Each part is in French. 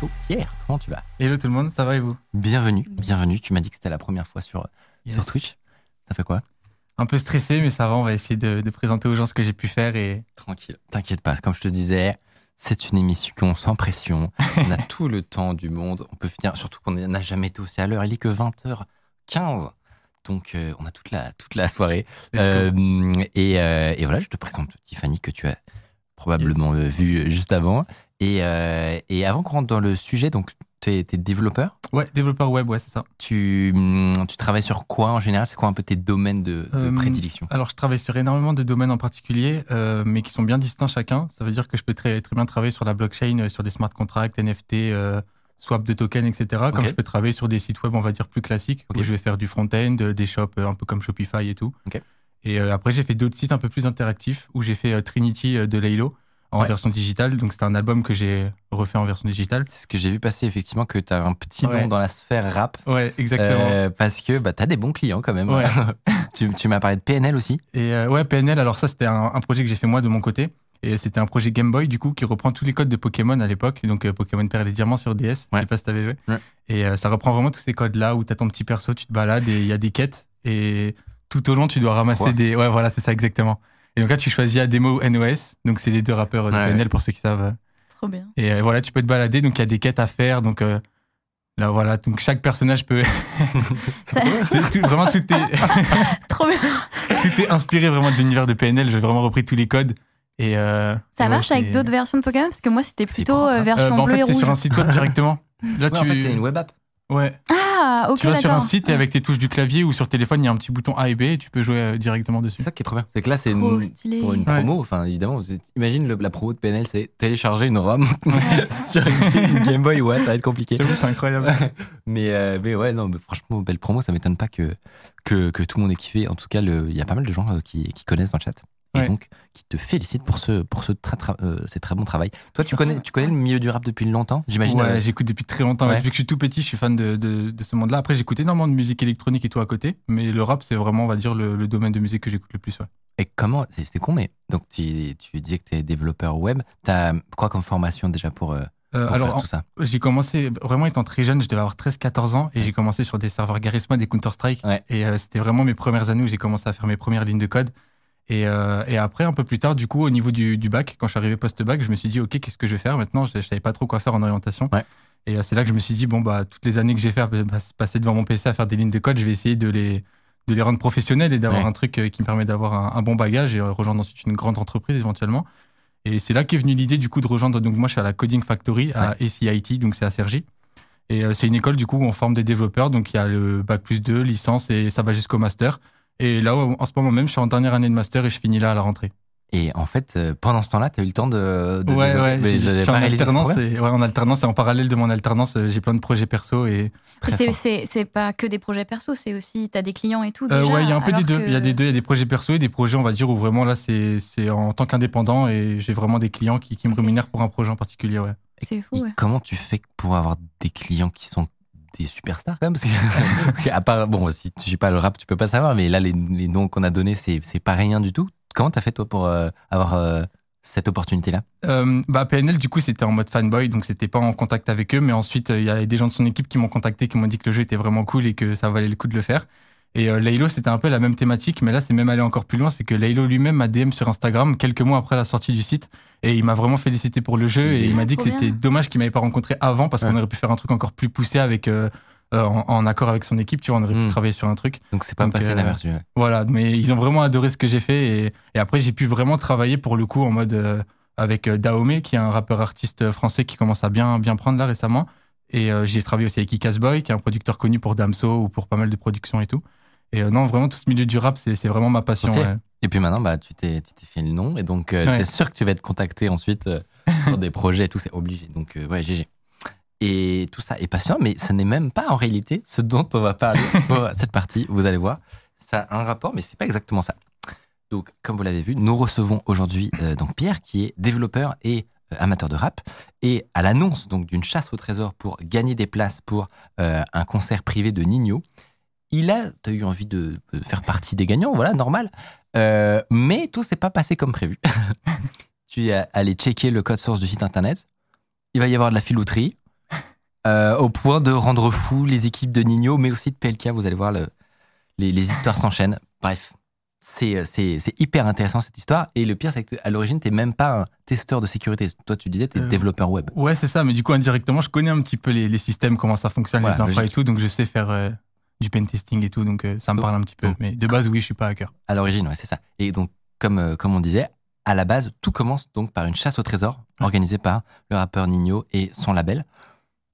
plateau Pierre. Comment tu vas? Hello tout le monde, ça va et vous? Bienvenue, bienvenue. Tu m'as dit que c'était la première fois sur, sur Yes. Twitch. Ça fait quoi? Un peu stressé, mais ça va, on va essayer de, de présenter aux gens ce que j'ai pu faire et Tranquille. T'inquiète pas, comme je te disais, c'est une émission sans pression. On a tout le temps du monde. On peut finir, surtout qu'on n'a jamais été aussi à l'heure. Il est que 20h15. Donc, euh, on a toute la, toute la soirée. Euh, et, euh, et voilà, je te présente Tiffany, que tu as probablement euh, vu juste avant. Et, euh, et avant qu'on rentre dans le sujet, donc, tu es, développeur? ouais, développeur web, ouais, c'est ça. Tu, hum, tu travailles sur quoi en général? C'est quoi un peu tes domaines de, de Euh, prédilection? Alors je travaille sur énormément de domaines en particulier, euh, mais qui sont bien distincts chacun. Ça veut dire que je peux très, très bien travailler sur la blockchain, sur des smart contracts, NFT, euh, swap de tokens, etc. Comme je peux travailler sur des sites web, on va dire plus classiques, Ok. où je vais faire du front-end, des shops un peu comme Shopify et tout. Ok. Et après j'ai fait d'autres sites un peu plus interactifs, où j'ai fait Trinity de Laylo en Ouais. version digitale. Donc c'était un album que j'ai refait en version digitale. C'est ce que j'ai vu passer, effectivement, que tu as un petit Ouais. nom dans la sphère rap. Ouais, exactement. Euh, parce que bah, tu as des bons clients quand même. Ouais. tu tu m'as parlé de PNL aussi. Et euh, ouais, PNL, alors ça, c'était un, un projet que j'ai fait moi de mon côté. Et c'était un projet Game Boy, du coup, qui reprend tous les codes de Pokémon à l'époque. Donc, euh, Pokémon Perle et Diamant sur DS. Je Ouais. sais pas si t'avais joué. Ouais. Et euh, ça reprend vraiment tous ces codes-là où t'as ton petit perso, tu te balades et il y a des quêtes. Et tout au long, tu dois ramasser des. Ouais, voilà, c'est ça exactement. Et donc là, tu choisis Ademo NOS. Donc, c'est les deux rappeurs euh, de Ouais, PNL ouais. pour ceux qui savent. Trop bien. Et euh, voilà, tu peux te balader. Donc, il y a des quêtes à faire. Donc, euh, là, voilà. Donc, chaque personnage peut. Ça- c'est tout- vraiment, tout est. trop bien. tout est inspiré vraiment de l'univers de PNL. J'ai vraiment repris tous les codes. Et euh, Ça et ouais, marche avec d'autres versions de Pokémon? Parce que moi, c'était plutôt euh, hein. Euh, version bah, en bleue fait, et c'est sur un site web directement. Là, Ouais, tu... En fait, c'est une web app. Ouais. Ah, ok, tu vas sur un site et avec tes touches du clavier ou sur téléphone, il y a un petit bouton A et B et tu peux jouer euh, directement dessus. C'est ça qui est trop bien. C'est que là, c'est une- pour une Ouais. promo. Enfin, évidemment, imagine le- la promo de PNL, c'est télécharger une ROM sur une Game Boy. Ouais, ça va être compliqué. C'est incroyable. Mais, euh, mais ouais, non, mais franchement, belle promo. Ça m'étonne pas que, que, que tout le monde ait kiffé. En tout cas, il y a pas mal de gens euh, qui, qui connaissent dans le chat. Et Ouais. donc, qui te félicitent pour ce, pour ce très, tra- euh, ces très bon travail. Toi, tu connais, tu connais le milieu du rap depuis longtemps, j'imagine Ouais, euh, j'écoute depuis très longtemps. Ouais. Depuis que je suis tout petit, je suis fan de, de, de ce monde-là. Après, j'écoute énormément de musique électronique et tout à côté. Mais le rap, c'est vraiment, on va dire, le, le domaine de musique que j'écoute le plus. Ouais. Et comment, c'est con, mais donc tu, tu disais que tu es développeur web. Tu as quoi comme formation déjà pour, euh, Euh, alors, faire en- tout ça? j'ai commencé vraiment étant très jeune, je devais avoir 13-14 ans et j'ai commencé sur des serveurs Garry's Mod et Counter-Strike. Ouais. Et euh, c'était vraiment mes premières années où j'ai commencé à faire mes premières lignes de code. Et, euh, et après, un peu plus tard, du coup, au niveau du, du bac, quand je suis arrivé post-bac, je me suis dit, OK, qu'est-ce que je vais faire maintenant? Je ne savais pas trop quoi faire en orientation. Ouais. Et euh, c'est là que je me suis dit, bon, bah, toutes les années que j'ai fait, passer devant mon PC à faire des lignes de code, je vais essayer de les, de les rendre professionnelles et d'avoir Ouais. un truc euh, qui me permet d'avoir un, un bon bagage et rejoindre ensuite une grande entreprise éventuellement. Et c'est là qu'est venue l'idée du coup de rejoindre. Donc moi, je suis à la Coding Factory à ACIT, donc c'est à Cergy. Et c'est une école du coup où on forme des développeurs. Donc il y a le bac plus 2, licence et ça va jusqu'au master. Et là, en ce moment même, je suis en dernière année de master et je finis là à la rentrée. Et en fait, euh, pendant ce temps-là, tu as eu le temps de. de ouais, ouais, j'ai- je j'avais suis en alternance. Et, ouais, en alternance et en parallèle de mon alternance, euh, j'ai plein de projets perso et c'est- pas que des projets perso, c'est aussi, t'as des clients et tout. Euh, déjà, ouais, il y a un peu des deux. que- Il y a des deux. Il y a des projets perso et des projets, on va dire, où vraiment là, c'est c'est en tant qu'indépendant et j'ai vraiment des clients qui, qui me rémunèrent pour un projet en particulier. Ouais. C'est fou, ouais. Comment tu fais pour avoir des clients qui sont des superstars quand même parce que, à part bon si tu suis pas le rap tu peux pas savoir mais là les, les noms qu'on a donnés c'est c'est pas rien du tout comment t'as fait toi pour euh, avoir euh, cette opportunité là Euh, bah, PNL, du coup, c'était en mode fanboy, donc c'était pas en contact avec eux. Mais ensuite, il y a des gens de son équipe qui m'ont contacté, qui m'ont dit que le jeu était vraiment cool et que ça valait le coup de le faire. Et euh, Laylo, c'était un peu la même thématique, mais là, c'est même allé encore plus loin. C'est que Laylo lui-même m'a DM sur Instagram quelques mois après la sortie du site. Et il m'a vraiment félicité pour le jeu. Et il m'a dit que c'était dommage qu'il m'avait pas rencontré avant parce Ouais. qu'on aurait pu faire un truc encore plus poussé avec. euh, euh, en, en accord avec son équipe, tu vois, on aurait pu travailler sur un truc. donc c'est pas Donc, passé euh, inaperçu ouais. Voilà, mais ils ont vraiment adoré ce que j'ai fait et, et après j'ai pu vraiment travailler pour le coup en mode avec Dahomey qui est un rappeur artiste français qui commence à bien bien prendre là récemment et euh, j'ai travaillé aussi avec Icas Boy qui est un producteur connu pour Damso ou pour pas mal de productions et tout. Et euh, non, vraiment, tout ce milieu du rap, c'est vraiment ma passion. Ouais. Et puis maintenant, bah, tu t'es fait le nom et donc euh, Ouais. t'es sûr que tu vas être contacté ensuite euh, pour des projets et tout, c'est obligé. Donc euh, ouais, GG. Et tout ça est passionnant, mais ce n'est même pas en réalité ce dont on va parler pour cette partie. Vous allez voir, ça a un rapport, mais c'est pas exactement ça. Donc, comme vous l'avez vu, nous recevons aujourd'hui euh, donc Pierre, qui est développeur et euh, amateur de rap, et à l'annonce donc d'une chasse au trésor pour gagner des places pour un concert privé de Nino, il a, t'as eu envie de, de faire partie des gagnants, voilà, normal. Euh, mais tout s'est pas passé comme prévu. tu es allé checker le code source du site internet. Il va y avoir de la filouterie. euh, au point de rendre fou les équipes de Nino, mais aussi de PLK. Vous allez voir, le- les, les histoires s'enchaînent. Bref, c'est c'est- c'est hyper intéressant cette histoire. Et le pire, c'est que à l'origine, t'es même pas un testeur de sécurité. Toi, tu disais, t'es Euh, développeur web. Ouais, c'est ça, mais du coup, indirectement, je connais un petit peu les, les systèmes, comment ça fonctionne, Voilà, les infras et tout, donc je sais faire euh, du pen testing et tout, donc euh, ça me parle un petit peu. Mais de base, oui, je suis pas hacker. À l'origine, ouais, c'est ça. Et donc, comme, euh, comme on disait, à la base, tout commence donc par une chasse au trésor organisée par le rappeur Nino et son label.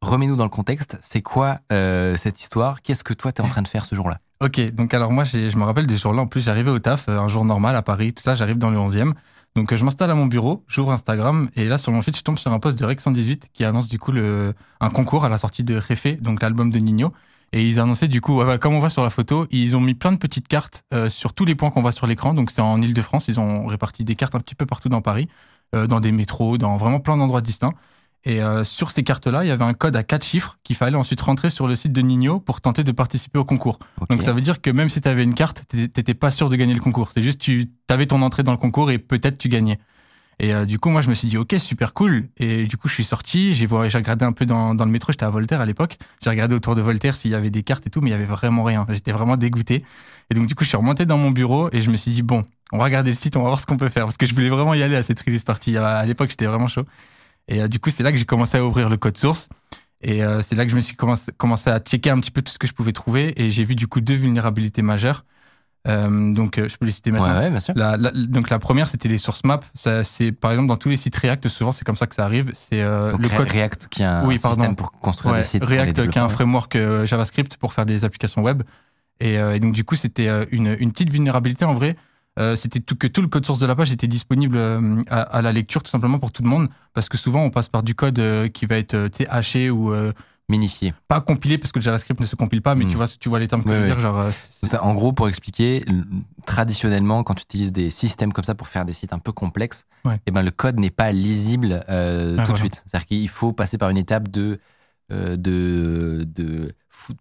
Remets-nous dans le contexte, c'est quoi euh, cette histoire? Qu'est-ce que toi, t'es en train de faire ce jour-là? Ok, donc alors moi, je me rappelle des jours-là, en plus, j'arrivais au taf, un jour normal à Paris, tout ça, j'arrive dans le 11e. Donc je m'installe à mon bureau, j'ouvre Instagram, et là, sur mon feed, je tombe sur un post de Rex 118 qui annonce du coup le, un concours à la sortie de Réfé, donc l'album de Nino. Et ils annonçaient du coup, ouais, voilà, comme on voit sur la photo, ils ont mis plein de petites cartes euh, sur tous les points qu'on voit sur l'écran. Donc c'est en Ile-de-France, ils ont réparti des cartes un petit peu partout dans Paris, euh, dans des métros, dans vraiment plein d'endroits distincts. Et euh, sur ces cartes-là, il y avait un code à quatre chiffres qu'il fallait ensuite rentrer sur le site de Nino pour tenter de participer au concours. Donc ça veut dire que même si tu avais une carte, t'étais pas sûr de gagner le concours. C'est juste tu avais ton entrée dans le concours et peut-être tu gagnais. Et euh, du coup, moi, je me suis dit, ok, super cool. Et du coup, je suis sorti, j'ai regardé un peu dans, le métro, j'étais à Voltaire à l'époque. J'ai regardé autour de Voltaire s'il y avait des cartes et tout, mais il y avait vraiment rien. J'étais vraiment dégoûté. Et donc, du coup, je suis remonté dans mon bureau et je me suis dit, bon, on va regarder le site, on va voir ce qu'on peut faire. Parce que je voulais vraiment y aller à cette release party. À, l'époque, j'étais vraiment chaud. Et euh, du coup, c'est là que j'ai commencé à ouvrir le code source. Et euh, c'est là que je me suis commencé à checker un petit peu tout ce que je pouvais trouver. Et j'ai vu du coup deux vulnérabilités majeures. Euh, donc, euh, je peux les citer maintenant. ouais, bien sûr. La, la- donc la première, c'était les source maps. C'est par exemple dans tous les sites React, souvent c'est comme ça que ça arrive. C'est euh, le code React qui a un Oui, pardon. système pour construire ouais, des sites. React qui est un framework JavaScript pour faire des applications web. Et, euh, et donc du coup, c'était une, une petite vulnérabilité en vrai. C'était tout, que tout le code source de la page était disponible à, à la lecture tout simplement pour tout le monde parce que souvent on passe par du code qui va être haché ou euh, Minifié. pas compilé parce que le JavaScript ne se compile pas mais Mm. tu vois tu vois les termes que Oui, je veux oui. dire genre euh, ça, en gros, pour expliquer, traditionnellement, quand tu utilises des systèmes comme ça pour faire des sites un peu complexes, Ouais. eh ben, le code n'est pas lisible euh, tout Ah, de voilà. suite. C'est-à-dire qu'il faut passer par une étape de, euh, de, de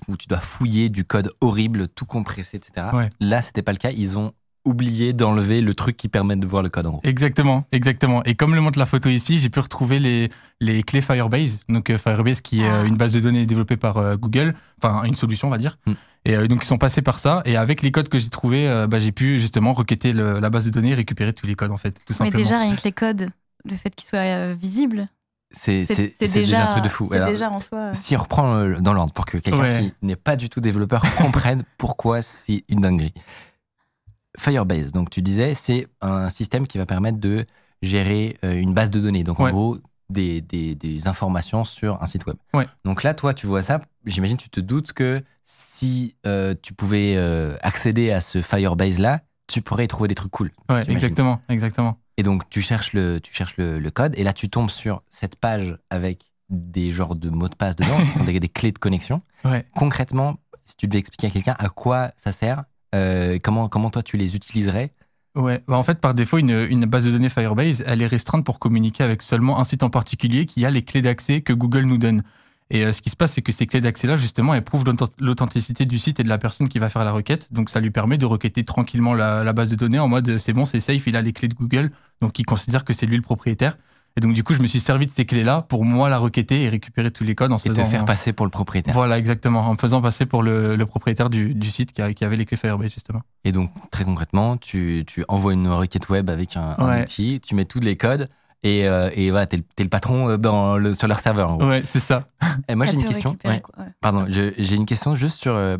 où tu dois fouiller du code horrible, tout compressé, etc. Ouais. Là, c'était pas le cas. Ils ont oublié d'enlever le truc qui permet de voir le code en gros. Exactement, exactement. Et comme le montre la photo ici, j'ai pu retrouver les, les clés Firebase. Donc euh, Firebase qui est euh, une base de données développée par euh, Google, enfin une solution on va dire. Mm. Et donc ils sont passés par ça. Et avec les codes que j'ai trouvés, bah, j'ai pu justement requêter le- la base de données et récupérer tous les codes en fait, tout Mais simplement. déjà, rien que les codes, le fait qu'ils soient visibles, C'est déjà, un truc de fou. C'est Alors, déjà en soi. Si on reprend dans l'ordre pour que quelqu'un Ouais. qui n'est pas du tout développeur comprenne pourquoi c'est une dinguerie. Firebase, donc tu disais, c'est un système qui va permettre de gérer euh, une base de données. Donc en Ouais. gros, des, des, des informations sur un site web. Ouais. Donc là, toi, tu vois ça, j'imagine tu te doutes que si euh, tu pouvais euh, accéder à ce Firebase-là, tu pourrais y trouver des trucs cool. Ouais, exactement, exactement. Et donc, tu cherches, le, tu cherches le, le code, et là, tu tombes sur cette page avec des genres de mots de passe dedans, qui sont des, des clés de connexion. Ouais. Concrètement, si tu devais expliquer à quelqu'un à quoi ça sert, euh, comment, comment toi tu les utiliserais, Ouais, bah en fait, par défaut, une, base de données Firebase, elle est restreinte pour communiquer avec seulement un site en particulier qui a les clés d'accès que Google nous donne. Et euh, ce qui se passe, c'est que ces clés d'accès-là, justement, elles prouvent l'authent- l'authenticité du site et de la personne qui va faire la requête. Donc, ça lui permet de requêter tranquillement la, la base de données en mode euh, c'est bon, c'est safe, il a les clés de Google, donc il considère que c'est lui le propriétaire. Et donc, du coup, je me suis servi de ces clés-là pour moi la requêter et récupérer tous les codes en se et te faisant- faire passer pour le propriétaire. Voilà, exactement, en me faisant passer pour le, le propriétaire du, du site qui, a- qui avait les clés Firebase, justement. Et donc, très concrètement, tu, tu envoies une requête web avec un, outil, tu mets tous les codes, et, euh, et voilà, t'es le, patron dans le, sur leur serveur. en gros. Ouais, c'est ça. Et moi, j'ai une question. Ouais. ouais. Pardon, j'ai une question juste sur. euh,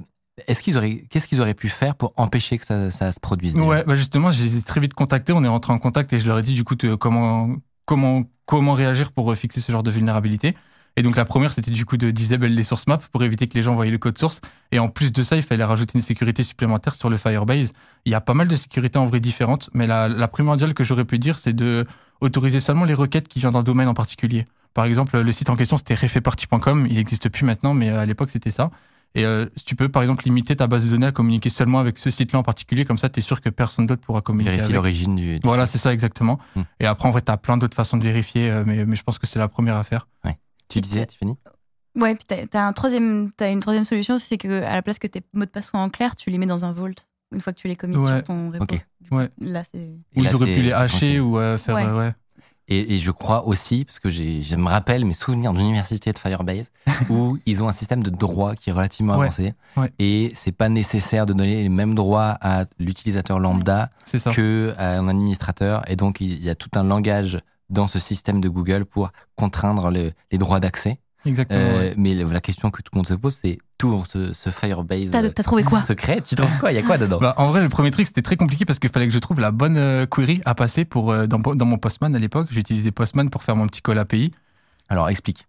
est-ce qu'ils auraient, qu'est-ce qu'ils auraient pu faire pour empêcher que ça, ça se produise Ouais, bah justement, je les ai très vite contactés. On est rentré en contact et je leur ai dit du coup comment comment réagir pour euh, fixer ce genre de vulnérabilité. Et donc la première, c'était du coup de disable les source maps pour éviter que les gens voyaient le code source. Et en plus de ça, il fallait rajouter une sécurité supplémentaire sur le Firebase. Il y a pas mal de sécurités en vrai différentes, mais la, primordiale que j'aurais pu dire, c'est de autoriser seulement les requêtes qui viennent d'un domaine en particulier. Par exemple, le site en question, c'était refaiparty.com. Il n'existe plus maintenant, mais à l'époque, c'était ça. Et euh, si tu peux, par exemple, limiter ta base de données à communiquer seulement avec ce site-là en particulier, comme ça, tu es sûr que personne d'autre pourra communiquer Vérifier avec. l'origine du. du- Voilà, c'est ça exactement. Hmm. Et après, en vrai, tu as plein d'autres façons de vérifier, euh, mais, mais je pense que c'est la première à faire. Tu disais, Tiffany? Ouais, puis t'as, t'as un troisième, t'as une troisième solution, c'est que à la place que tes mots de passe soient en clair, tu les mets dans un vault une fois que tu les commis Ouais. sur ton repo. Ok. Du coup, Ouais. Là, c'est. Ou là, ils auraient pu les hacher ou euh, faire. Ouais. Et, et je crois aussi, parce que j'ai- je me rappelle mes souvenirs d'université de Firebase, où ils ont un système de droit qui est relativement avancé. ouais. Et c'est pas nécessaire de donner les mêmes droits à l'utilisateur lambda C'est ça. que à un administrateur. Et donc, il y a tout un langage dans ce système de Google pour contraindre le- les droits d'accès. Exactement. Euh, ouais. Mais la question que tout le monde se pose, c'est tout ce, ce Firebase T'as, t'as trouvé quoi secret. Tu trouves quoi? Il y a quoi dedans? Bah, en vrai, le premier truc, c'était très compliqué parce qu'il fallait que je trouve la bonne euh, query à passer pour, euh, dans, dans mon Postman à l'époque. J'utilisais Postman pour faire mon petit call API. Alors, explique.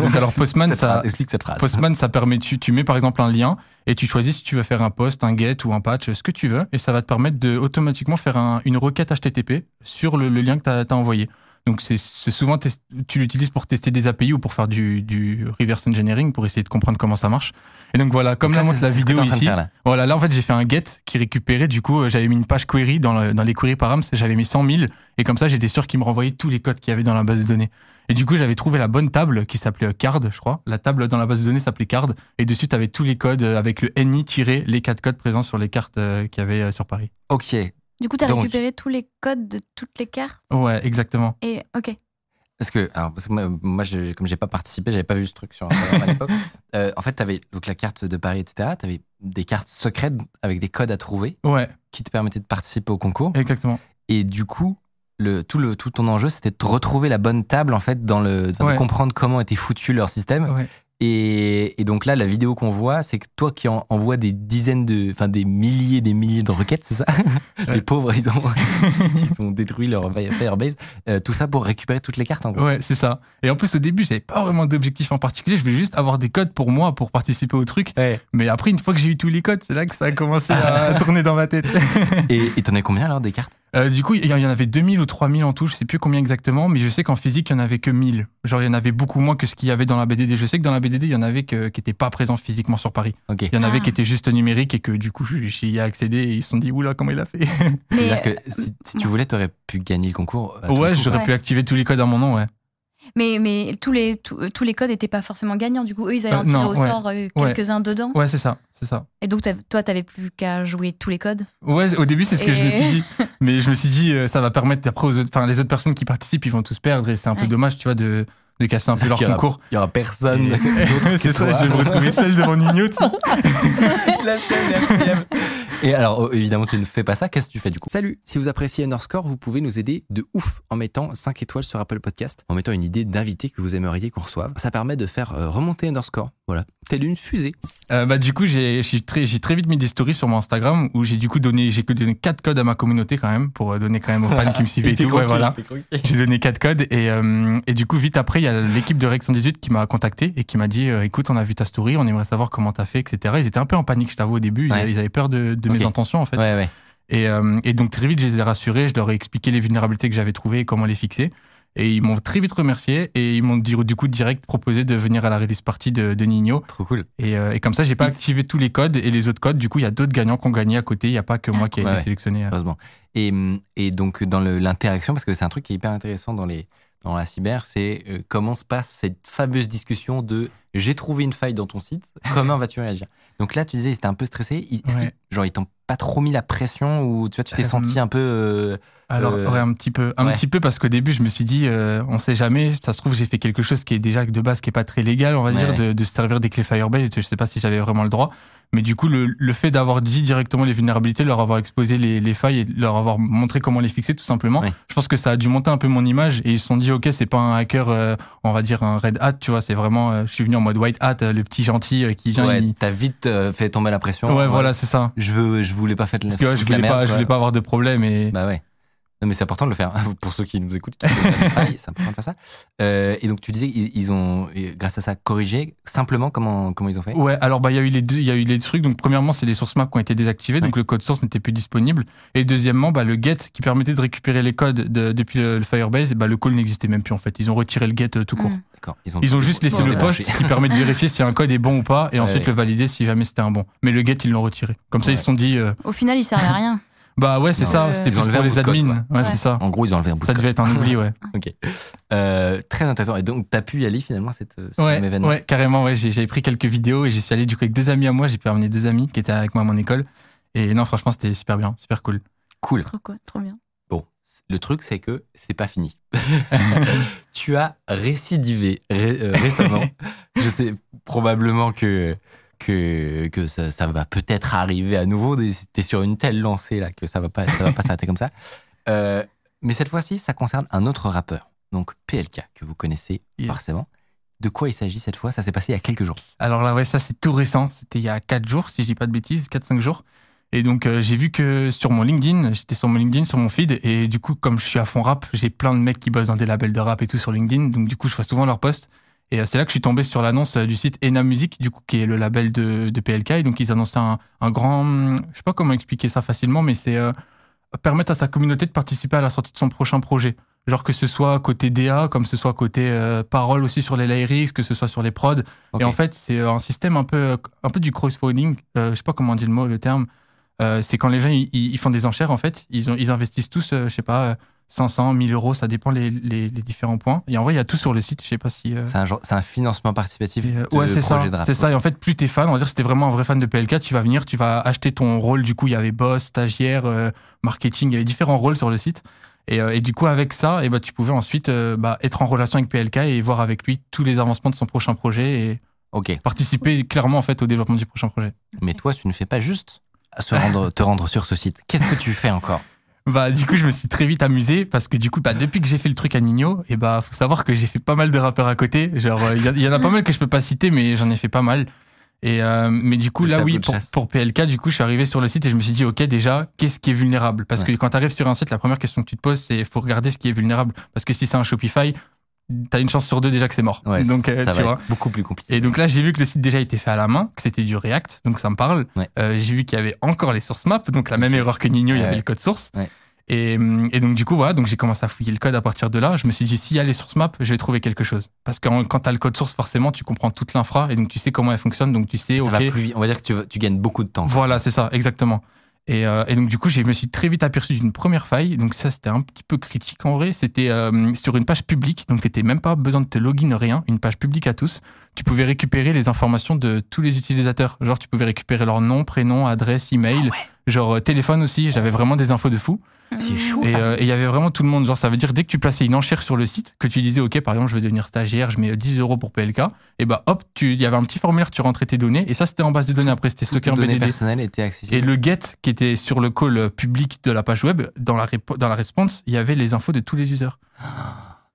Donc, alors, Postman, Cette ça, phrase, explique cette phrase. Postman, ça permet, tu, tu mets par exemple un lien et tu choisis si tu veux faire un post, un get ou un patch, ce que tu veux, et ça va te permettre de automatiquement faire un- une requête HTTP sur le, le lien que tu as, envoyé. Donc c'est souvent, tu l'utilises pour tester des API ou pour faire du, du reverse engineering, pour essayer de comprendre comment ça marche. Et donc voilà, comme Donc là, la ce que vidéo ici. faire, là. Voilà, là en fait j'ai fait un get qui récupérait du coup j'avais mis une page query dans, le- dans les query params, j'avais mis 100 000 et comme ça j'étais sûr qu'il me renvoyait tous les codes qu'il y avait dans la base de données. Et du coup j'avais trouvé la bonne table qui s'appelait card je crois. La table dans la base de données s'appelait card et dessus tu avais tous les codes avec le ni tiré les quatre codes présents sur les cartes euh, qu'il y avait euh, sur Paris. Ok. Du coup, t'as Donc. récupéré tous les codes de toutes les cartes. Ouais, exactement. Et ok. Parce que, alors, parce que moi, moi, je, comme j'ai pas participé, j'avais pas vu ce truc sur Instagram à l'époque. Euh, en fait, t'avais donc la carte de Paris, etc. T'avais des cartes secrètes avec des codes à trouver Ouais, qui te permettaient de participer au concours. exactement. Et du coup, le, tout, le, tout ton enjeu, c'était de retrouver la bonne table, en fait, dans le, de comprendre comment était foutu leur système. Ouais. Et, et donc là, la vidéo qu'on voit, c'est que toi qui en, envoies des dizaines de, enfin des milliers, des milliers de requêtes, c'est ça? Les pauvres, ils ont, ils ont détruit leur Firebase. Euh, tout ça pour récupérer toutes les cartes, en gros. Ouais, c'est ça. Et en plus au début j'avais pas vraiment d'objectif en particulier, je voulais juste avoir des codes pour moi pour participer au truc. Ouais. Mais après une fois que j'ai eu tous les codes, c'est là que ça a commencé à tourner dans ma tête. Et et t'en as combien alors des cartes? Euh, du coup, il y en avait 2000 ou 3000 en tout, je sais plus combien exactement, mais je sais qu'en physique, il y en avait que 1000. Genre, il y en avait beaucoup moins que ce qu'il y avait dans la BDD. Je sais que dans la BDD, il y en avait que, qui n'étaient pas présents physiquement sur Paris. Ok. Il y en avait Ah. qui étaient juste numériques et que du coup, j'y ai accédé et ils se sont dit, oula, comment il a fait? C'est-à-dire que si, si tu voulais, t'aurais pu gagner le concours. tout Ouais, j'aurais Ouais. pu activer tous les codes à mon nom, ouais. mais, mais tous, les, tous, euh, tous les codes n'étaient pas forcément gagnants. Du coup, eux, ils allaient Euh, en tirer non, au ouais. sort euh, quelques-uns dedans. Ouais, c'est ça, c'est ça. Et donc, toi, t'avais plus qu'à jouer tous les codes. Ouais, au début, c'est ce que je me suis dit. Mais je me suis dit, euh, ça va permettre après aux autres, enfin, les autres personnes qui participent, ils vont tous perdre et c'est un peu Ouais. dommage, tu vois, de, de casser un peu leur concours. Il y aura personne. C'est ça, je vais me retrouver seul devant Nino. La scène. Et alors, oh, évidemment, tu ne fais pas ça. Qu'est-ce que tu fais du coup Salut Si vous appréciez Underscore, vous pouvez nous aider de ouf en mettant 5 étoiles sur Apple Podcast, en mettant une idée d'invité que vous aimeriez qu'on reçoive. Ça permet de faire euh, remonter Underscore. Voilà. Telle une fusée. Euh, bah, du coup, j'ai j'ai très, j'ai très vite mis des stories sur mon Instagram où j'ai du coup donné, j'ai que donné quatre codes à ma communauté quand même pour euh, donner quand même aux fans qui me suivaient et tout. Ouais, voilà. J'ai donné quatre codes et, euh, et du coup, vite après, il y a l'équipe de Rec 118 qui m'a contacté et qui m'a dit euh, écoute, on a vu ta story, on aimerait savoir comment t'as fait, etc. Ils étaient un peu en panique, je t'avoue, au début. Ils, Ouais. avaient, ils avaient peur de, de mes intentions, en fait. Ouais, ouais. Et, euh, et donc, très vite, je les ai rassurés, je leur ai expliqué les vulnérabilités que j'avais trouvées et comment les fixer. Et ils m'ont très vite remercié et ils m'ont du coup direct proposé de venir à la release party de, de Nino. Trop cool. Et, euh, et comme ça, j'ai pas activé tous les codes et les autres codes. Du coup, il y a d'autres gagnants qui ont gagné à côté. Il n'y a pas que moi qui ai Ouais, été sélectionné. Heureusement. Et, et donc, dans l'interaction, parce que c'est un truc qui est hyper intéressant dans, les, dans la cyber, c'est euh, comment se passe cette fameuse discussion de j'ai trouvé une faille dans ton site, comment vas-tu réagir? Donc là, tu disais, ils étaient un peu est-ce Ouais. genre, ils t'ont pas trop mis la pression ou tu vois, tu t'es Euh, senti un peu. euh, Alors, Euh, ouais, un petit peu. Un ouais. petit peu parce qu'au début, je me suis dit, on sait jamais. Ça se trouve, j'ai fait quelque chose qui est déjà de base qui est pas très légal, on va dire, de, de se servir des clés Firebase. Je sais pas si j'avais vraiment le droit. Mais du coup, le, le fait d'avoir dit directement les vulnérabilités, leur avoir exposé les, les failles et leur avoir montré comment les fixer, tout simplement, je pense que ça a dû monter un peu mon image et ils se sont dit, ok, c'est pas un hacker, euh, on va dire un red hat, tu vois, c'est vraiment, euh, je suis venu en mode white hat, euh, le petit gentil euh, qui vient. ouais, il- t'as vite fait tomber la pression. Ouais, voilà, c'est ça. Je veux, je voulais pas faire de la, Parce que ouais, je la voulais pas, je voulais pas avoir de problème et, Bah ouais. Non, mais c'est important de le faire. Pour ceux qui nous écoutent, c'est important de faire ça. Euh, et donc, tu disais ils ils ont, grâce à ça, corrigé simplement comment, comment ils ont fait? Ouais, alors bah il y a eu les deux, il y a eu les trucs. Donc premièrement, c'est les source maps qui ont été désactivées, donc le code source n'était plus disponible. Et deuxièmement, bah le get qui permettait de récupérer les codes de- depuis le, le Firebase, bah le call n'existait même plus en fait. Ils ont retiré le get euh, tout court. Mm. D'accord. Ils ont juste laissé le débranché. post qui permet de vérifier si un code est bon ou pas, et ensuite Ouais. le valider si jamais c'était un bon. Mais le get ils l'ont retiré. Comme ça ils se sont dit, euh, Au final, il servait à rien. Bah ouais c'est ça, euh, c'était plus pour les admins. Ouais, Ouais. c'est ça. En gros, ils ont enlevé un bout Ça de devait être un oubli, ouais. Ok. Euh, très intéressant. Et donc, tu as pu y aller finalement cette, ce Ouais, même événement? ouais, carrément. Ouais, j'ai j'avais pris quelques vidéos et j'y suis allé du coup avec deux amis à moi. J'ai pu ramener deux amis qui étaient avec moi à mon école. Et non, franchement, c'était super bien, super cool. Cool. Trop quoi, trop bien. Bon, le truc, c'est que c'est pas fini. tu as récidivé ré- euh, récemment. Je sais probablement que, que, que ça, ça va peut-être arriver à nouveau. Tu es sur une telle lancée là que ça va pas, ça va pas s'arrêter comme ça. Euh, mais cette fois-ci, ça concerne un autre rappeur, donc PLK, que vous connaissez Yes. forcément. De quoi il s'agit cette fois? Ça s'est passé il y a quelques jours. Alors là, ouais, ça c'est tout récent. C'était il y a 4 jours, si je dis pas de bêtises, 4-5 jours. Et donc euh, j'ai vu que sur mon LinkedIn, j'étais sur mon LinkedIn, sur mon feed, et du coup, comme je suis à fond rap, j'ai plein de mecs qui bossent dans des labels de rap et tout sur LinkedIn. Donc du coup, je vois souvent leurs posts. Et euh, c'est là que je suis tombé sur l'annonce euh, du site Ena Music, du coup, qui est le label de, de PLK. Et donc ils annonçaient un, un grand, je sais pas comment expliquer ça facilement, mais c'est euh, permettre à sa communauté de participer à la sortie de son prochain projet. Genre que ce soit côté DA, comme ce soit côté euh, parole aussi sur les lyrics, que ce soit sur les prods. Et en fait, c'est un système un peu, un peu du crowdfunding. Euh, je sais pas comment on dit le mot, le terme. C'est quand les gens ils, ils font des enchères en fait. Ils, ont, ils investissent tous, je sais pas, 500, 1000 euros, ça dépend les, les, les différents points. Et en vrai, il y a tout sur le site. Je sais pas si. euh, c'est un, financement participatif et, euh, de ouais, c'est ça. C'est ça. Et en fait, plus t'es fan, on va dire, si t'es vraiment un vrai fan de PLK, tu vas venir, tu vas acheter ton rôle. Du coup, il y avait boss, stagiaire, euh, marketing, il y avait différents rôles sur le site. Et, et du coup, avec ça, et bah, tu pouvais ensuite bah, être en relation avec PLK et voir avec lui tous les avancements de son prochain projet et participer clairement en fait au développement du prochain projet. Mais toi, tu ne fais pas juste se rendre, te rendre sur ce site. Qu'est-ce que tu fais encore? Bah, du coup, je me suis très vite amusé parce que du coup, bah, depuis que j'ai fait le truc à Nino, et bah, faut savoir que j'ai fait pas mal de rappeurs à côté. Genre, il y, a- y en a pas mal que je peux pas citer, mais j'en ai fait pas mal. Et euh, mais du coup, Le là, oui, pour, pour PLK, du coup, je suis arrivé sur le site et je me suis dit, ok, déjà, qu'est-ce qui est vulnérable? Parce que quand tu arrives sur un site, la première question que tu te poses, c'est faut regarder ce qui est vulnérable. Parce que si c'est un Shopify, t'as une chance sur deux déjà que c'est mort. Ouais, donc, euh, ça tu va vois. être beaucoup plus compliqué. Et donc là, j'ai vu que le site déjà était fait à la main, que c'était du React, donc ça me parle. Ouais. Euh, j'ai vu qu'il y avait encore les source maps, donc la même erreur que Nino, il y avait le code source. Et, hum, et donc du coup, voilà, donc j'ai commencé à fouiller le code à partir de là. Je me suis dit, s'il y a les source maps, je vais trouver quelque chose. Parce que quand tu as le code source, forcément, tu comprends toute l'infra et donc tu sais comment elle fonctionne, donc tu sais, ça va plus vite. On va dire que tu, tu gagnes beaucoup de temps. Voilà, c'est ça, exactement. Et, euh, et donc du coup, je me suis très vite aperçu d'une première faille. Donc ça, c'était un petit peu critique en vrai. C'était euh, sur une page publique, donc t'étais même pas besoin de te login rien. Une page publique à tous. Tu pouvais récupérer les informations de tous les utilisateurs. Genre, tu pouvais récupérer leur nom, prénom, adresse, email, genre euh, téléphone aussi. J'avais vraiment des infos de fou. C'est chaud. Et ça. euh, et il y avait vraiment tout le monde. Genre, ça veut dire dès que tu plaçais une enchère sur le site, que tu disais, OK, par exemple, je veux devenir stagiaire, je mets euh, 10 euros pour PLK, et bah hop, tu- il y avait un petit formulaire, tu rentrais tes données, et ça, c'était en base de données. Après, c'était stocké en données BDD. personnelles étaient Et le get qui était sur le call euh, public de la page web, dans la, répo- dans la response, il y avait les infos de tous les users.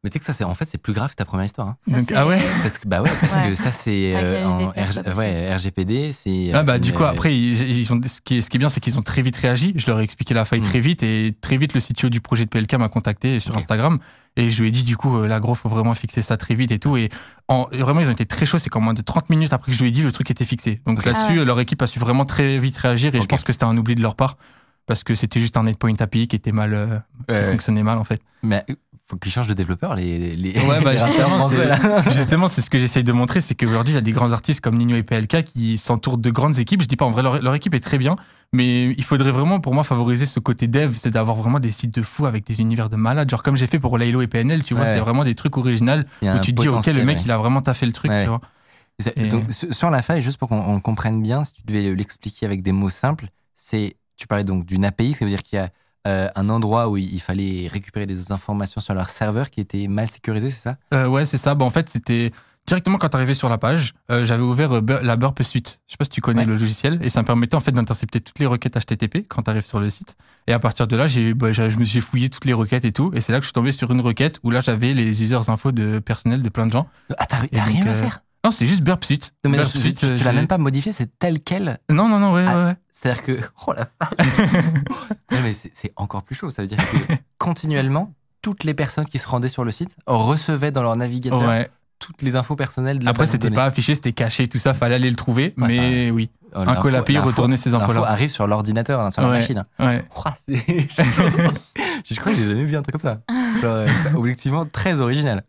Mais tu sais que ça, c'est en fait, c'est plus grave que ta première histoire. hein. Ça, Donc, c'est- ah ouais Parce que, bah ouais, parce Ouais. que ça, c'est euh, en RG ouais, RGPD. C'est. Ah bah euh, du coup après ils, ils ont, ce, qui est, ce qui est bien c'est qu'ils ont très vite réagi. Je leur ai expliqué la faille Mm. très vite et très vite le CTO du projet de PLK m'a contacté sur. Instagram et je lui ai dit du coup euh, là gros faut vraiment fixer ça très vite et tout et en, et vraiment ils ont été très chauds c'est qu'en moins de 30 minutes après que je lui ai dit le truc était fixé. Donc là-dessus Ah ouais. leur équipe a su vraiment très vite réagir et je pense que c'était un oubli de leur part parce que c'était juste un endpoint API qui était mal euh, qui fonctionnait mal en fait. Mais euh, faut qu'ils changent de développeur, les. les Ouais, bah les justement, c'est, ce que j'essaye de montrer, c'est qu'aujourd'hui, il y a des grands artistes comme Nino et PLK qui s'entourent de grandes équipes. Je dis pas, en vrai, leur, leur équipe est très bien, mais il faudrait vraiment, pour moi, favoriser ce côté dev, c'est d'avoir vraiment des sites de fous avec des univers de malades. Genre, comme j'ai fait pour Laylo et PNL, tu vois, Ouais. c'est vraiment des trucs originaux où tu te dis, ok, le mec, ouais. il a vraiment taffé le truc, tu vois. Et- Donc, sur la faille, juste pour qu'on on comprenne bien, si tu devais l'expliquer avec des mots simples, c'est. Tu parlais donc d'une API, ça veut dire qu'il y a euh, un endroit où il fallait récupérer des informations sur leur serveur qui était mal sécurisé, c'est ça? Euh, ouais, c'est ça. Bah, en fait, c'était directement quand tu arrivais sur la page, euh, j'avais ouvert Bur- la Burp Suite. Je sais pas si tu connais Ouais. le logiciel et ça me permettait en fait d'intercepter toutes les requêtes HTTP quand tu arrives sur le site. Et à partir de là, j'ai bah, j'ai- je me- j'ai fouillé toutes les requêtes et tout. Et c'est là que je suis tombé sur une requête où là j'avais les users infos de personnel de plein de gens. Ah, t'as donc, rien à faire? Non, c'est juste Burp Suite. Non, mais Burp tu, Suite, tu- euh, tu l'as même pas modifié, c'est tel quel. Non, non, non, ouais, Ah, ouais, ouais. C'est-à-dire que. Oh la vache Non, mais c'est encore plus chaud. Ça veut dire que continuellement, toutes les personnes qui se rendaient sur le site recevaient dans leur navigateur Ouais. toutes les infos personnelles de la Après, c'était pas affiché, c'était caché, tout ça, fallait aller le trouver. Ouais, mais oui, Oh, un l'info- call API, l'info- retourner ces infos-là. arrive sur l'ordinateur, hein, sur la machine. Ouais. Ouah, c'est- je crois que j'ai jamais vu un truc comme ça. Genre, euh, objectivement très original.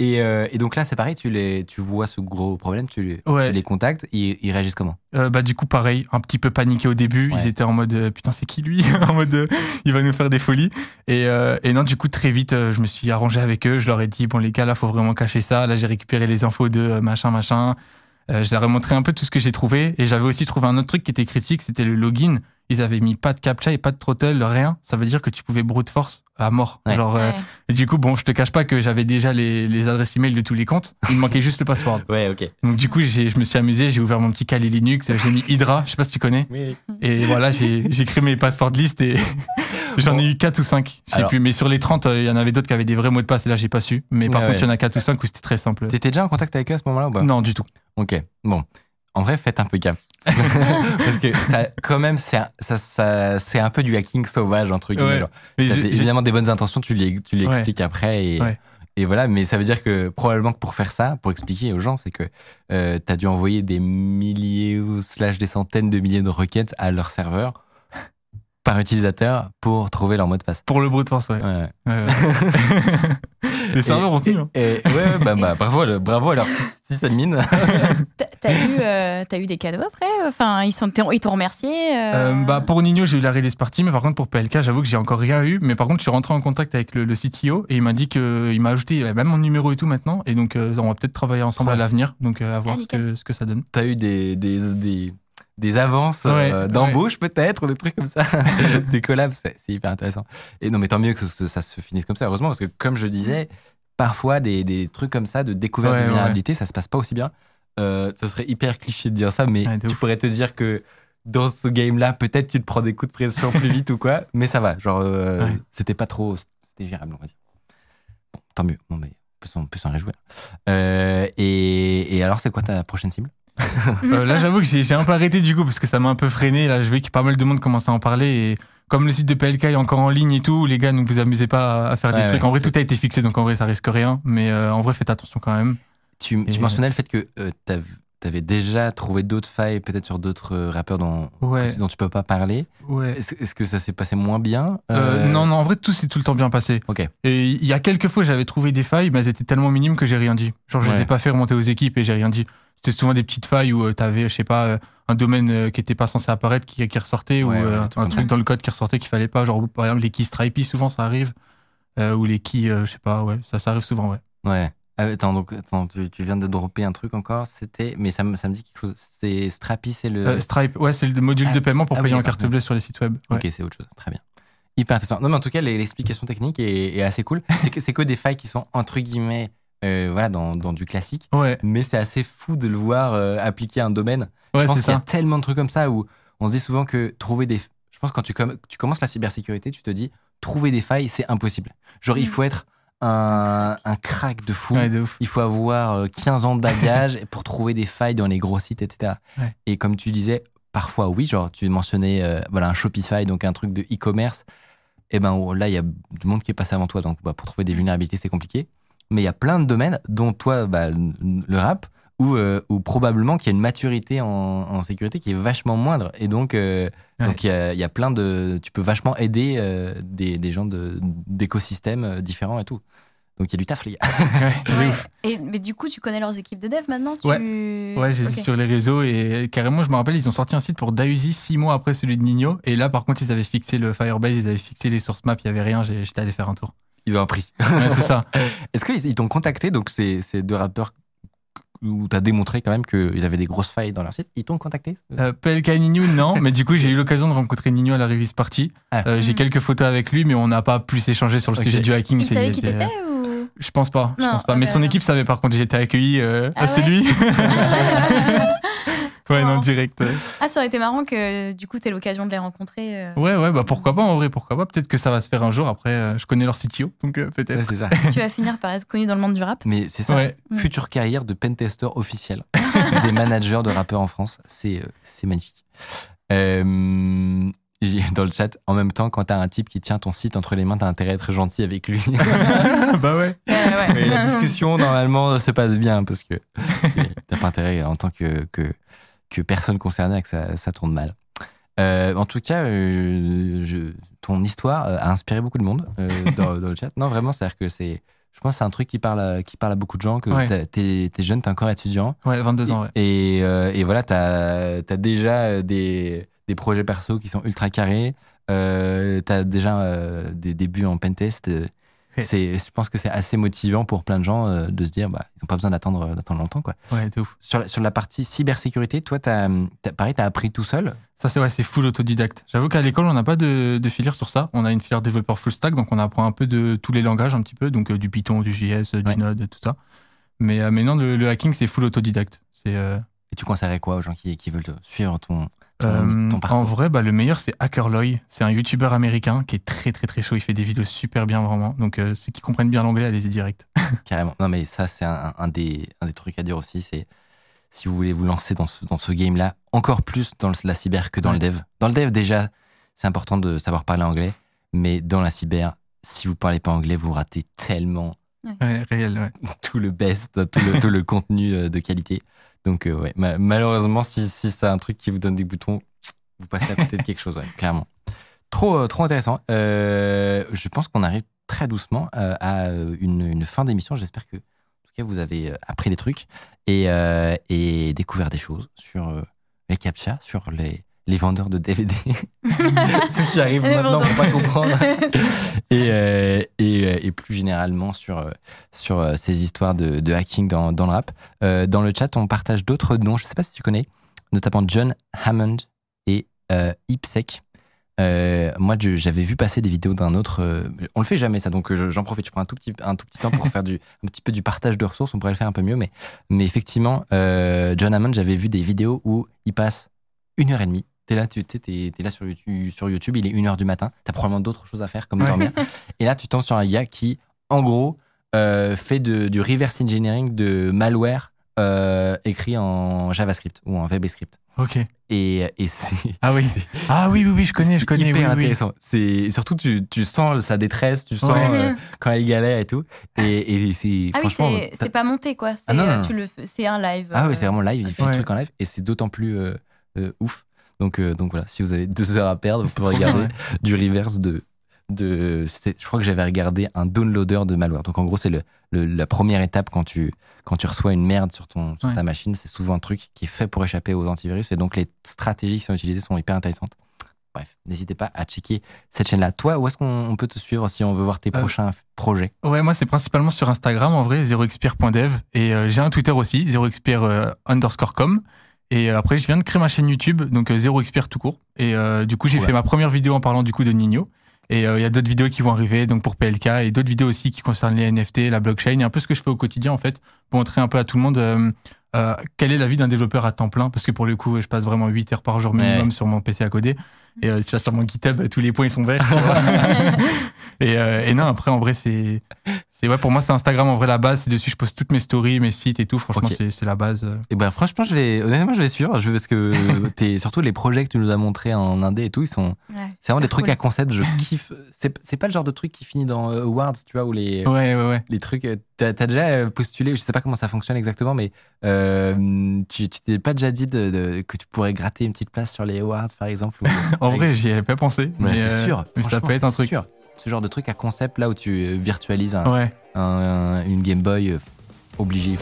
Et, euh, et donc là, c'est pareil, tu, les, tu vois ce gros problème, tu, les- Ouais. tu les contactes, ils, ils réagissent comment? Euh, bah du coup pareil, un petit peu paniqué au début. Ouais. Ils étaient en mode euh, putain c'est qui lui En mode il va nous faire des folies. Et, euh, et non du coup très vite je me suis arrangé avec eux. Je leur ai dit bon les gars là faut vraiment cacher ça. Là j'ai récupéré les infos de machin machin. Je leur ai montré un peu tout ce que j'ai trouvé. Et j'avais aussi trouvé un autre truc qui était critique, c'était le login. Ils avaient mis pas de captcha et pas de throttle, rien. Ça veut dire que tu pouvais brute force à mort. Ouais. Genre, euh, et du coup bon je te cache pas que j'avais déjà les, les adresses email de tous les comptes. Il me manquait juste le password. Ouais, ok. Donc du coup, j'ai- je me suis amusé, j'ai ouvert mon petit Kali Linux, j'ai mis Hydra, je sais pas si tu connais. Et voilà, j'ai j'ai créé mes password list et j'en ai eu 4 ou 5. Je sais plus, mais sur les 30, euh, il y en avait d'autres qui avaient des vrais mots de passe et là, j'ai pas su. Mais par Ouais, contre, il y en a 4 ou 5 où c'était très simple. T'étais déjà en contact avec eux à ce moment-là ou pas? Non, du tout. Ok, bon. En vrai, faites un peu gaffe. Parce que ça, quand même, c'est un, ça, ça- c'est un peu du hacking sauvage, entre guillemets. Ouais. des- j'ai- évidemment des bonnes intentions, tu les, tu les Ouais. expliques après. Et, Ouais. et voilà, mais ça veut dire que probablement que pour faire ça, pour expliquer aux gens, c'est que euh, tu as dû envoyer des milliers ou slash des centaines de milliers de requêtes à leur serveur par utilisateur pour trouver leur mot de passe. Pour le brute force, ouais. Ouais. Ouais, ouais. les serveurs ont tenu. hein. Et, et- ouais, ouais, bah, bah, bravo, le- bravo à leur sysadmin. T'as- T'as eu, euh, t'as eu des cadeaux après Enfin, ils sont, ils t'ont remercié euh, Euh, bah, pour Nino, j'ai eu la release party, mais par contre, pour PLK, j'avoue que j'ai encore rien eu. Mais par contre, je suis rentré en contact avec le, le CTO et il m'a dit qu'il m'a ajouté même mon numéro et tout maintenant. Et donc, euh, on va peut-être travailler ensemble Ouais. à l'avenir. Donc, euh, à voir Ah, ce, que, ce que ça donne. T'as eu des, des, des, des avances Ouais, euh, d'embauche peut-être, des trucs comme ça, des collabs, c'est hyper intéressant. Et non, mais tant mieux que ça se finisse comme ça, heureusement, parce que comme je disais, parfois des, des trucs comme ça de découverte Ouais, de vulnérabilité, ça se passe pas aussi bien. Euh, ce serait hyper cliché de dire ça, mais tu ouf. pourrais te dire que dans ce game-là, peut-être tu te prends des coups de pression plus vite ou quoi, mais ça va, genre, euh, c'était pas trop, c'était gérable, on va dire. Bon, tant mieux, bon, mais on peut s'en- réjouir. Et, et alors, c'est quoi ta prochaine cible? Euh, là, j'avoue que j'ai un peu arrêté du coup parce que ça m'a un peu freiné. Là, je vois que pas mal de monde commence à en parler et comme le site de PLK est encore en ligne et tout, les gars, ne vous amusez pas à faire Ouais, des trucs. En vrai, tout a été fixé, donc en vrai, ça risque rien. Mais euh, en vrai, faites attention quand même. Tu, tu mentionnais le fait que tu avais déjà trouvé d'autres failles, peut-être sur d'autres euh, rappeurs dont, Ouais. tu- dont tu peux pas parler. Ouais. Est-ce que ça s'est passé moins bien Euh, Euh, non, non, en vrai, tout s'est tout le temps bien passé. Ok. Et il y a quelques fois, j'avais trouvé des failles, mais elles étaient tellement minimes que j'ai rien dit. Genre, je les Ouais. ai pas fait remonter aux équipes et j'ai rien dit. C'était souvent des petites failles où tu t'avais, je sais pas, un domaine qui était pas censé apparaître qui, qui ressortait ou un truc ça. dans le code qui ressortait qu'il fallait pas. Genre, par exemple, les keys stripey, souvent ça arrive. Euh, ou les keys, je sais pas, ouais, ça, ça arrive souvent, ouais. Ouais. Ah, attends, donc, attends, tu, tu viens de dropper un truc encore. C'était, mais ça, me- ça me dit quelque chose. C'est Strapi, c'est le. Euh, Stripe, ouais, c'est le module Ah, de paiement pour ah oui, payer en carte bleue sur les sites web. Ouais. Ok, c'est autre chose. Très bien. Hyper intéressant. Non, mais en tout cas, l'explication technique est, est assez cool. C'est que, c'est que des failles qui sont entre guillemets, euh, voilà, dans, dans du classique. Ouais, Mais c'est assez fou de le voir euh, appliquer à un domaine. ouais, je pense qu'il y a tellement de trucs comme ça où on se dit souvent que trouver des. Je pense que quand tu, com- tu commences la cybersécurité, tu te dis trouver des failles, c'est impossible. Genre, il Mm. faut être un, un crack de fou. Ouais, de ouf. Il faut avoir euh, 15 ans de bagage pour trouver des failles dans les gros sites, etc. Ouais. Et comme tu disais, parfois oui, genre tu mentionnais euh, voilà, un Shopify, donc un truc de e-commerce. Et ben oh, là, il y a du monde qui est passé avant toi, donc bah, pour trouver des vulnérabilités, c'est compliqué. Mais il y a plein de domaines, dont toi, bah, le rap, où, euh, où probablement qu'il y a une maturité en, en sécurité qui est vachement moindre. Et donc, euh, Ouais. il y, a, il y a plein de. Tu peux vachement aider euh, des, des gens d'écosystèmes euh, différents et tout. Donc il y a du taf, les gars. Ouais, de Ouais. ouf. Et, mais du coup, tu connais leurs équipes de dev maintenant tu... Ouais. Ouais, j'ai Ok. sur les réseaux et carrément, je me rappelle, ils ont sorti un site pour Dausi six mois après celui de Nino. Et là, par contre, ils avaient fixé le Firebase, ils avaient fixé les source maps, il y avait rien. J'étais allé faire un tour. Ils ont appris. Ouais, c'est ça. Est-ce qu'ils ils t'ont contacté, donc ces, ces deux rappeurs où tu as démontré quand même qu'ils avaient des grosses failles dans leur site, ils t'ont contacté Euh, PLK Nino, non, mais du coup, j'ai eu l'occasion de rencontrer Nino à la release party. Ah. Euh, j'ai Mm. quelques photos avec lui, mais on n'a pas plus échangé sur le sujet du hacking. Ils C'est- savaient qui t'étais ou... Je pense pas, je Non, pense pas. Mais son non. équipe savait par contre, été accueilli. Euh, Ah ah, c'est ouais lui. Ouais, non, marrant. direct. ouais. Ah, ça aurait été marrant que du coup, t'aies l'occasion de les rencontrer. euh. Ouais, ouais, bah pourquoi pas en vrai, pourquoi pas. Peut-être que ça va se faire un jour. Après, euh, je connais leur CTO, donc euh, Ouais, peut-être. c'est ça. tu vas finir par être connu dans le monde du rap. Mais c'est ça, Ouais. Mm. future carrière de pentester officiel, des managers de rappeurs en France. C'est euh, c'est magnifique. Euh, dans le chat, en même temps, quand t'as un type qui tient ton site entre les mains, t'as intérêt à être gentil avec lui. bah ouais. Ouais, ouais. Et la discussion, normalement, se passe bien parce que t'as pas intérêt en tant que, que, que personne concernée à que ça, ça tourne mal. Euh, en tout cas, euh, je- ton histoire euh, a inspiré beaucoup de monde euh, dans, dans le chat. Non, vraiment, c'est-à-dire que c'est. Je pense que c'est un truc qui parle, à, qui parle à beaucoup de gens, que Ouais. t'es t'es jeune, t'es encore étudiant. Ouais, 22 ans, ouais. Et, et voilà, t'as as déjà des, des projets perso qui sont ultra carrés. T'as déjà des débuts en pentest. Euh. C'est, je pense que c'est assez motivant pour plein de gens euh, de se dire, bah, ils n'ont pas besoin d'attendre, d'attendre longtemps. Quoi. Ouais, de ouf. Sur, la, sur la partie cybersécurité, toi, t'as, t'as, pareil, t'as appris tout seul? Ça, c'est ouais, c'est full autodidacte. J'avoue qu'à l'école, on n'a pas de, de filière sur ça. On a une filière développeur full stack, donc on apprend un peu de tous les langages, un petit peu, donc euh, du Python, du JS, euh, du Ouais. Node, tout ça. Mais, euh, mais non, le, le hacking, c'est full autodidacte. C'est euh, Et tu conseillerais quoi aux gens qui, qui veulent suivre ton, ton, euh, ton en vrai, bah, le meilleur, c'est HackerLoy. C'est un YouTuber américain qui est très très très chaud. Il fait des vidéos super bien, vraiment. Donc euh, ceux qui comprennent bien l'anglais, allez-y direct. Carrément. Non, mais ça, c'est un, un des, un des trucs à dire aussi. C'est si vous voulez vous lancer dans ce, dans ce game-là, encore plus dans le- la cyber que dans le dev. Dans le dev, déjà, c'est important de savoir parler anglais. Mais dans la cyber, si vous parlez pas anglais, vous ratez tellement Ouais, réel, ouais. tout le best, tout le, tout le contenu euh, de qualité. Donc, euh, ouais, ma- malheureusement, si, si c'est un truc qui vous donne des boutons, vous passez à côté de quelque chose, clairement. Trop, euh, trop intéressant. Euh, je pense qu'on arrive très doucement à une, fin d'émission. J'espère que, en tout cas, vous avez appris des trucs et, découvert des choses sur les captcha, sur les, les vendeurs de DVD. Ceux qui arrivent Les maintenant pour pas comprendre. et, euh, et, euh, et plus généralement sur, euh, sur ces histoires de, de hacking dans, dans le rap. Euh, dans le chat, on partage d'autres noms. Je sais pas si tu connais, notamment John Hammond et euh, Ipsec. Euh, moi, j'avais vu passer des vidéos d'un autre. euh, on le fait jamais ça, donc je- j'en profite. Je prends un tout petit, un tout petit temps pour faire du, un petit peu du partage de ressources. On pourrait le faire un peu mieux, mais, mais effectivement, euh, John Hammond, j'avais vu des vidéos où il passe une heure et demie. T'es là, tu t'es, t'es là sur YouTube, sur YouTube, il est une heure du matin. T'as probablement d'autres choses à faire comme Ouais. dormir. Et là, tu tombes sur un gars qui, en gros, euh, fait de- du reverse engineering de malware euh, écrit en JavaScript ou en VBScript. Ok. Et, et c'est Ah oui. c'est- Ah oui, oui, oui, je connais, je c'est connais. hyper oui, oui. intéressant. C'est surtout tu, tu sens sa détresse, tu sens Ouais. euh, quand elle galère et tout. Et, et c'est Ah oui, franchement. c'est c'est pas monté quoi. C'est Ah non, non, non. tu le fais- c'est un live. Ah euh, oui, c'est vraiment live. Il fait Ouais. le truc en live et c'est d'autant plus euh, euh, ouf. Donc, euh, donc voilà, si vous avez deux heures à perdre, vous pouvez bien, regarder du reverse de. je crois que j'avais regardé un downloader de malware. Donc en gros, c'est le, le- la première étape quand tu, quand tu reçois une merde sur, ton, sur Ouais. ta machine. C'est souvent un truc qui est fait pour échapper aux antivirus. Et donc les stratégies qui sont utilisées sont hyper intéressantes. Bref, n'hésitez pas à checker cette chaîne-là. Toi, où est-ce qu'on on peut te suivre si on veut voir tes Euh, prochains projets? Ouais, moi, c'est principalement sur Instagram, en vrai, 0xpire.dev. Et euh, j'ai un Twitter aussi, 0xpire euh, underscore com. Et euh, après, je viens de créer ma chaîne YouTube, donc euh, 0xpire tout court. Et euh, du coup, j'ai Ouais. fait ma première vidéo en parlant du coup de Nino. Et euh, il y a d'autres vidéos qui vont arriver, donc pour PLK, et d'autres vidéos aussi qui concernent les NFT, la blockchain, et un peu ce que je fais au quotidien, en fait, pour montrer un peu à tout le monde euh, quelle est la vie d'un développeur à temps plein. Parce que pour le coup, je passe vraiment 8 heures par jour minimum Ouais. sur mon PC à coder. Et euh, si tu vas sur mon GitHub, tous les points ils sont verts. tu vois. et, euh, et non, après, en vrai, c'est. c'est ouais, pour moi, c'est Instagram, en vrai, la base. C'est dessus, je poste toutes mes stories, mes sites et tout. Franchement, c'est c'est la base. euh. Et ben franchement, je vais honnêtement, je vais suivre, je vais parce que t'es surtout les projets que tu nous as montrés en indé et tout, ils sont Ouais, c'est vraiment des trucs à concept, je kiffe. C'est c'est pas le genre de truc qui finit dans euh, awards, tu vois, où les Ouais, ouais, ouais. les trucs euh, t'as as déjà euh, postulé, je sais pas comment ça fonctionne exactement mais euh, tu tu t'es pas déjà dit de, de- que tu pourrais gratter une petite place sur les awards par exemple ou- En avec- vrai, j'y avais pas pensé. Mais c'est euh, sûr. Mais ça peut être un truc. sûr. Ce genre de truc à concept là où tu virtualises un, Ouais. un- une Game Boy euh, obligé.